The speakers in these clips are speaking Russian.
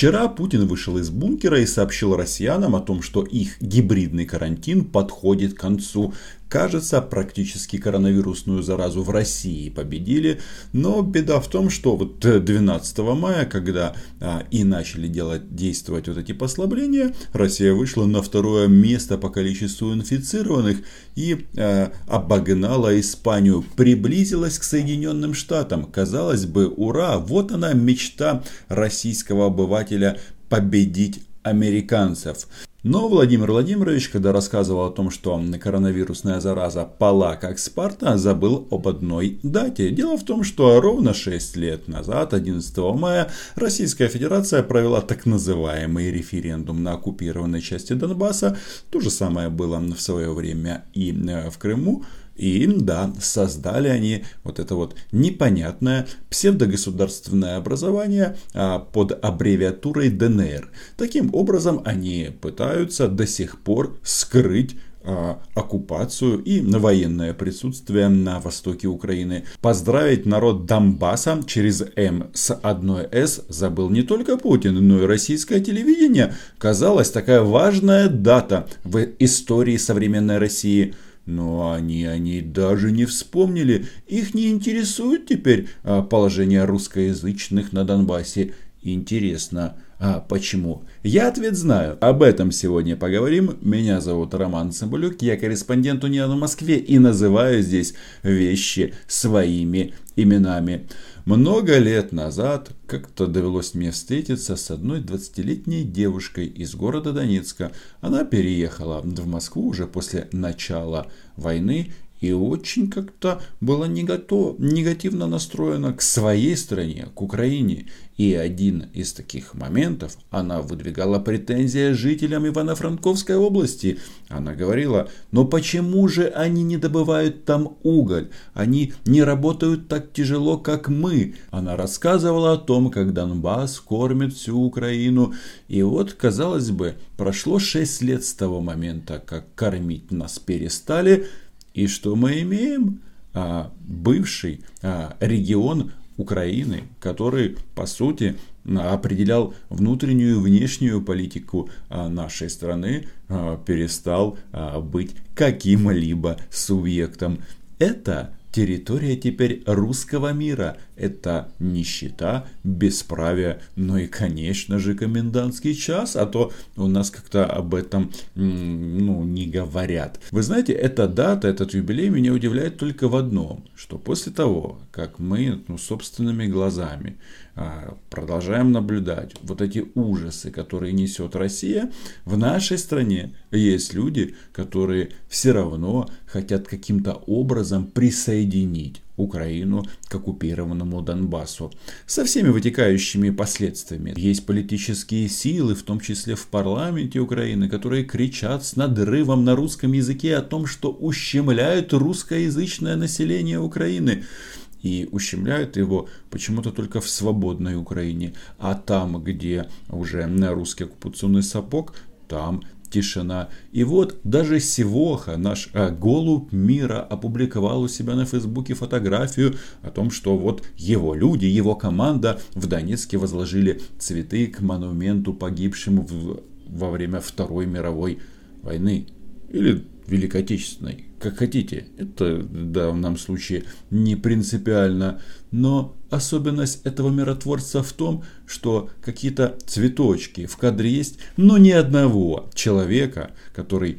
Вчера Путин вышел из бункера и сообщил россиянам о том, что их гибридный карантин подходит к концу. Кажется, практически коронавирусную заразу в России победили, но беда в том, что вот 12 мая, когда а, и начали делать, действовать вот эти послабления, Россия вышла на второе место по количеству инфицированных и а, обогнала Испанию, приблизилась к Соединенным Штатам. Казалось бы, ура, вот она мечта российского обывателя победить американцев. Но Владимир Владимирович, когда рассказывал о том, что коронавирусная зараза пала как Спарта, забыл об одной дате. Дело в том, что ровно 6 лет назад, 11 мая, Российская Федерация провела так называемый референдум на оккупированной части Донбасса. То же самое было в свое время и э, в Крыму. И да, создали они вот это вот непонятное псевдогосударственное образование а, под аббревиатурой ДНР. Таким образом, они пытаются до сих пор скрыть а, оккупацию и военное присутствие на востоке Украины. Поздравить народ Донбасса через М с одной С забыл не только Путин, но и российское телевидение. Казалось, такая важная дата в истории современной России – но они о ней даже не вспомнили. Их не интересует теперь а, положение русскоязычных на Донбассе. Интересно, а почему? Я ответ знаю. Об этом сегодня поговорим. Меня зовут Роман Цымбалюк, я корреспондент Униана в Москве и называю здесь вещи своими именами. Много лет назад как-то довелось мне встретиться с одной 20-летней девушкой из города Донецка. Она переехала в Москву уже после начала войны и очень как-то была негативно настроена к своей стране, к Украине. И один из таких моментов она выдвигала претензии жителям Ивано-Франковской области. Она говорила, но почему же они не добывают там уголь? Они не работают так тяжело, как мы. Она рассказывала о том, как Донбасс кормит всю Украину. И вот, казалось бы, прошло 6 лет с того момента, как кормить нас перестали. И что мы имеем? А, бывший а, регион Украины, который, по сути, определял внутреннюю и внешнюю политику а, нашей страны, а, перестал а, быть каким-либо субъектом. Это территория теперь русского мира. Это нищета, бесправие, ну и, конечно же, комендантский час, а то у нас как-то об этом ну, не говорят. Вы знаете, эта дата, этот юбилей меня удивляет только в одном, что после того, как мы ну, собственными глазами продолжаем наблюдать вот эти ужасы, которые несет Россия, в нашей стране есть люди, которые все равно хотят каким-то образом присоединить Украину к оккупированному Донбассу. Со всеми вытекающими последствиями. Есть политические силы, в том числе в парламенте Украины, которые кричат с надрывом на русском языке о том, что ущемляют русскоязычное население Украины и ущемляют его почему-то только в свободной Украине. А там, где уже русский оккупационный сапог, там тишина. И вот даже Сивоха, наш а, голубь мира, опубликовал у себя на Фейсбуке фотографию о том, что вот его люди, его команда в Донецке возложили цветы к монументу погибшим в, во время Второй мировой войны. Или Великой Отечественной, как хотите. Это в данном случае не принципиально. Но особенность этого миротворца в том, что какие-то цветочки в кадре есть, но ни одного человека, который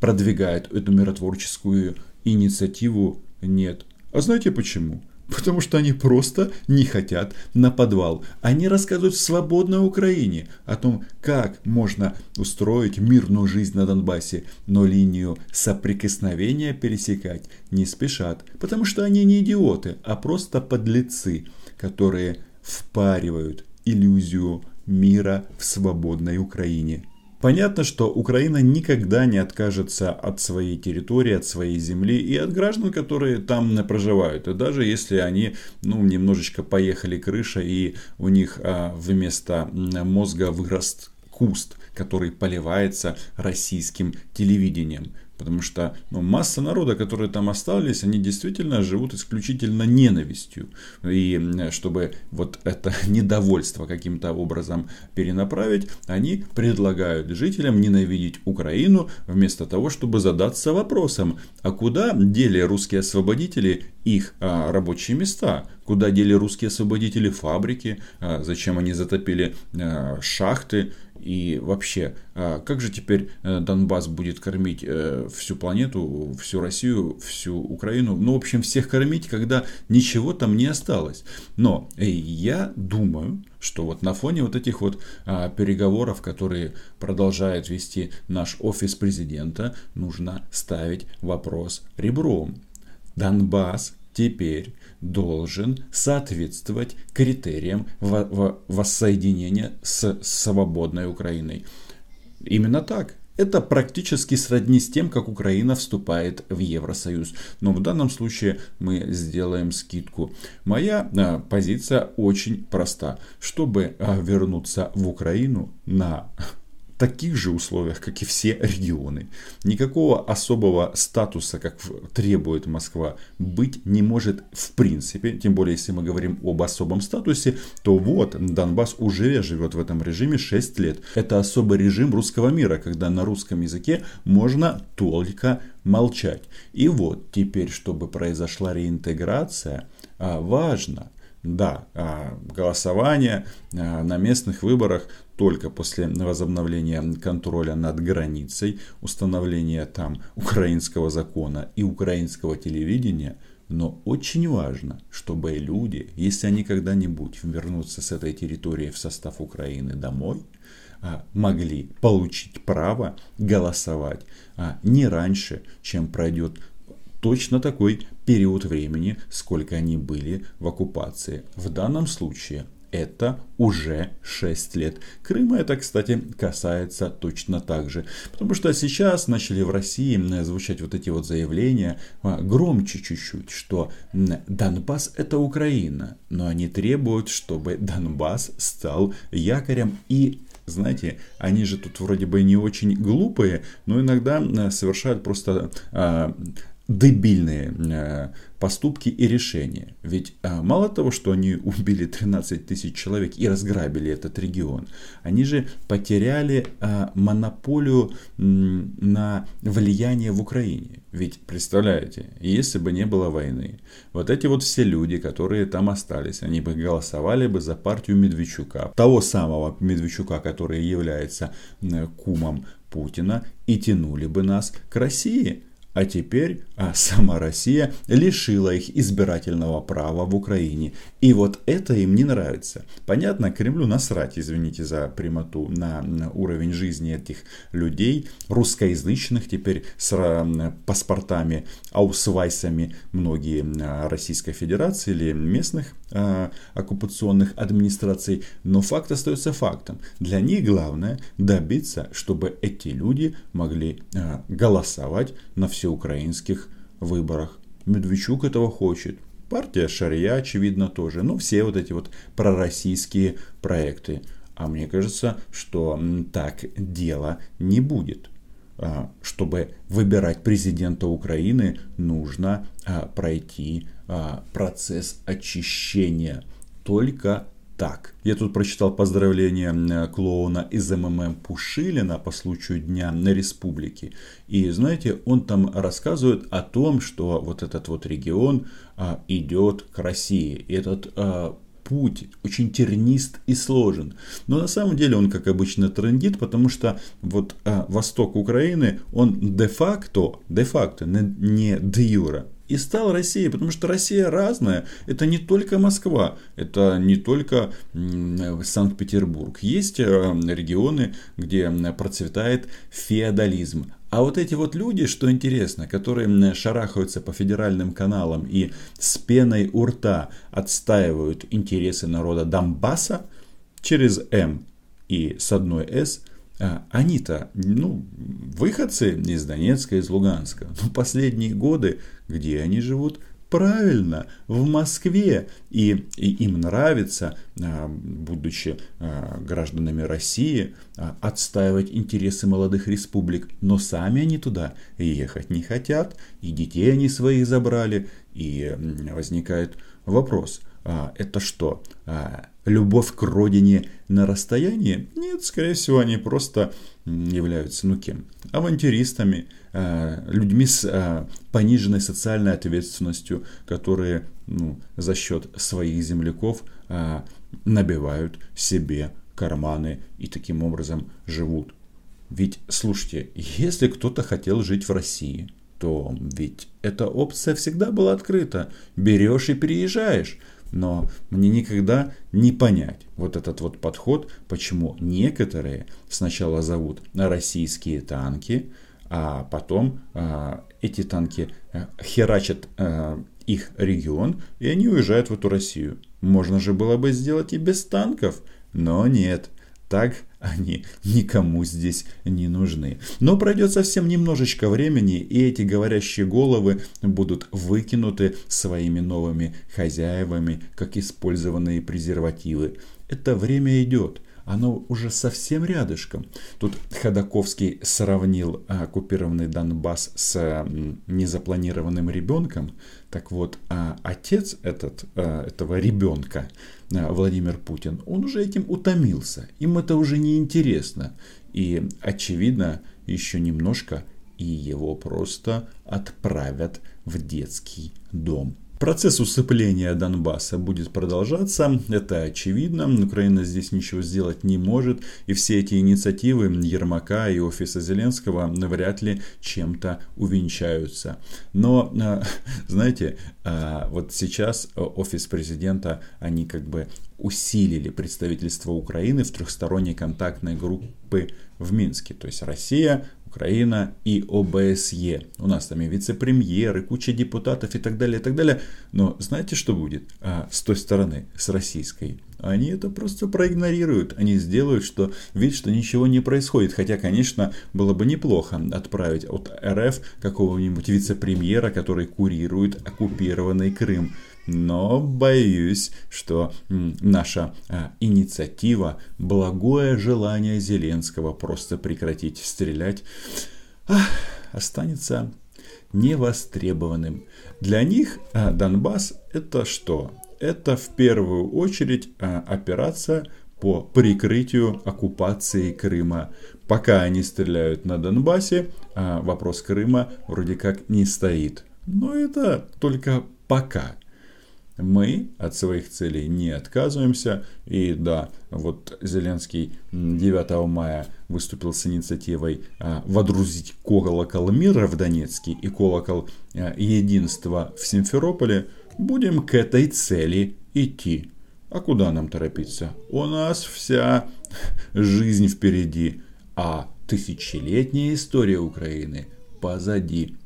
продвигает эту миротворческую инициативу, нет. А знаете почему? Потому что они просто не хотят на подвал. Они рассказывают в свободной Украине о том, как можно устроить мирную жизнь на Донбассе, но линию соприкосновения пересекать не спешат. Потому что они не идиоты, а просто подлецы, которые впаривают иллюзию мира в свободной Украине. Понятно, что Украина никогда не откажется от своей территории, от своей земли и от граждан, которые там проживают. И даже если они ну, немножечко поехали крыша и у них а, вместо мозга вырос куст, который поливается российским телевидением. Потому что ну, масса народа, которые там остались, они действительно живут исключительно ненавистью. И чтобы вот это недовольство каким-то образом перенаправить, они предлагают жителям ненавидеть Украину вместо того, чтобы задаться вопросом, а куда дели русские освободители их а, рабочие места, куда дели русские освободители фабрики, а, зачем они затопили а, шахты и вообще, а, как же теперь э, Донбасс будет кормить э, всю планету, всю Россию, всю Украину, ну, в общем, всех кормить, когда ничего там не осталось. Но э, я думаю, что вот на фоне вот этих вот а, переговоров, которые продолжает вести наш офис президента, нужно ставить вопрос ребром. Донбасс теперь должен соответствовать критериям воссоединения с свободной Украиной. Именно так. Это практически сродни с тем, как Украина вступает в Евросоюз. Но в данном случае мы сделаем скидку. Моя а, позиция очень проста. Чтобы а, вернуться в Украину на таких же условиях, как и все регионы. Никакого особого статуса, как требует Москва, быть не может в принципе. Тем более, если мы говорим об особом статусе, то вот Донбасс уже живет в этом режиме 6 лет. Это особый режим русского мира, когда на русском языке можно только молчать. И вот теперь, чтобы произошла реинтеграция, а, важно – да, а, голосование а, на местных выборах только после возобновления контроля над границей, установления там украинского закона и украинского телевидения, но очень важно, чтобы люди, если они когда-нибудь вернутся с этой территории в состав Украины домой, а, могли получить право голосовать не раньше, чем пройдет точно такой период времени, сколько они были в оккупации. В данном случае это уже 6 лет. Крыма это, кстати, касается точно так же. Потому что сейчас начали в России звучать вот эти вот заявления а, громче чуть-чуть, что Донбасс это Украина. Но они требуют, чтобы Донбасс стал якорем и знаете, они же тут вроде бы не очень глупые, но иногда совершают просто а, дебильные э, поступки и решения. Ведь э, мало того, что они убили 13 тысяч человек и разграбили этот регион, они же потеряли э, монополию на влияние в Украине. Ведь представляете, если бы не было войны, вот эти вот все люди, которые там остались, они бы голосовали бы за партию Медведчука, того самого Медведчука, который является кумом Путина, и тянули бы нас к России. А теперь а сама Россия лишила их избирательного права в Украине. И вот это им не нравится. Понятно, Кремлю насрать, извините за прямоту, на, уровень жизни этих людей, русскоязычных теперь с паспортами, аусвайсами многие Российской Федерации или местных а, оккупационных администраций. Но факт остается фактом. Для них главное добиться, чтобы эти люди могли а, голосовать на всеукраинских выборах. Медведчук этого хочет. Партия Шария, очевидно, тоже. Ну, все вот эти вот пророссийские проекты. А мне кажется, что так дело не будет. А, чтобы выбирать президента Украины, нужно а, пройти а, процесс очищения. Только так. Я тут прочитал поздравление клоуна из МММ Пушилина по случаю Дня на Республики. И знаете, он там рассказывает о том, что вот этот вот регион а, идет к России. И этот а, путь очень тернист и сложен. Но на самом деле он, как обычно, трендит, потому что вот а, восток Украины, он де-факто, де-факто, не де-юра, и стал Россией, потому что Россия разная. Это не только Москва, это не только Санкт-Петербург. Есть э, регионы, где процветает феодализм. А вот эти вот люди, что интересно, которые шарахаются по федеральным каналам и с пеной у рта отстаивают интересы народа Донбасса через М и с одной С – они-то, ну, выходцы из Донецка, из Луганска. Но последние годы, где они живут? Правильно, в Москве. И, и им нравится, а, будучи а, гражданами России, а, отстаивать интересы молодых республик. Но сами они туда ехать не хотят. И детей они своих забрали. И возникает вопрос, это что, любовь к родине на расстоянии? Нет, скорее всего, они просто являются, ну кем? Авантюристами, э, людьми с э, пониженной социальной ответственностью, которые ну, за счет своих земляков э, набивают себе карманы и таким образом живут. Ведь, слушайте, если кто-то хотел жить в России, то ведь эта опция всегда была открыта. Берешь и переезжаешь. Но мне никогда не понять вот этот вот подход, почему некоторые сначала зовут российские танки, а потом а, эти танки а, херачат а, их регион, и они уезжают в эту Россию. Можно же было бы сделать и без танков, но нет. Так они никому здесь не нужны. Но пройдет совсем немножечко времени, и эти говорящие головы будут выкинуты своими новыми хозяевами, как использованные презервативы. Это время идет оно уже совсем рядышком. Тут Ходаковский сравнил оккупированный Донбасс с незапланированным ребенком. Так вот, а отец этот, а, этого ребенка, а, Владимир Путин, он уже этим утомился. Им это уже не интересно. И, очевидно, еще немножко и его просто отправят в детский дом. Процесс усыпления Донбасса будет продолжаться, это очевидно. Украина здесь ничего сделать не может, и все эти инициативы Ермака и офиса Зеленского вряд ли чем-то увенчаются. Но, э, знаете, э, вот сейчас офис президента, они как бы усилили представительство Украины в трехсторонней контактной группы в Минске. То есть Россия, Украина и ОБСЕ. У нас там и вице-премьеры, куча депутатов и так далее, и так далее. Но знаете, что будет а, с той стороны, с российской? Они это просто проигнорируют. Они сделают что, вид, что ничего не происходит. Хотя, конечно, было бы неплохо отправить от РФ какого-нибудь вице-премьера, который курирует оккупированный Крым. Но боюсь, что наша а, инициатива, благое желание Зеленского просто прекратить стрелять, ах, останется невостребованным. Для них а, Донбасс это что? Это в первую очередь а, операция по прикрытию оккупации Крыма. Пока они стреляют на Донбассе, а вопрос Крыма вроде как не стоит. Но это только пока мы от своих целей не отказываемся. И да, вот Зеленский 9 мая выступил с инициативой а, водрузить колокол мира в Донецке и колокол а, единства в Симферополе. Будем к этой цели идти. А куда нам торопиться? У нас вся жизнь впереди, а тысячелетняя история Украины позади.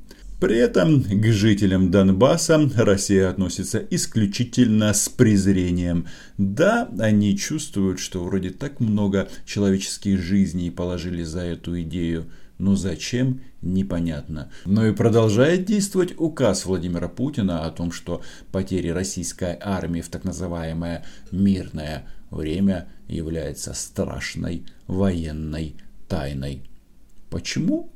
При этом к жителям Донбасса Россия относится исключительно с презрением. Да, они чувствуют, что вроде так много человеческих жизней положили за эту идею, но зачем, непонятно. Но и продолжает действовать указ Владимира Путина о том, что потери российской армии в так называемое мирное время является страшной военной тайной. Почему?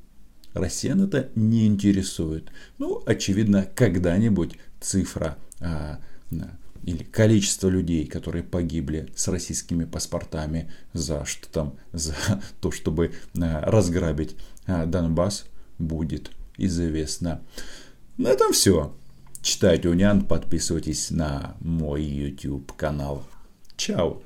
Россиян это не интересует. Ну, очевидно, когда-нибудь цифра а, или количество людей, которые погибли с российскими паспортами за что там, за то, чтобы а, разграбить а, Донбасс, будет известно. На этом все. Читайте Унян, подписывайтесь на мой YouTube канал. Чао!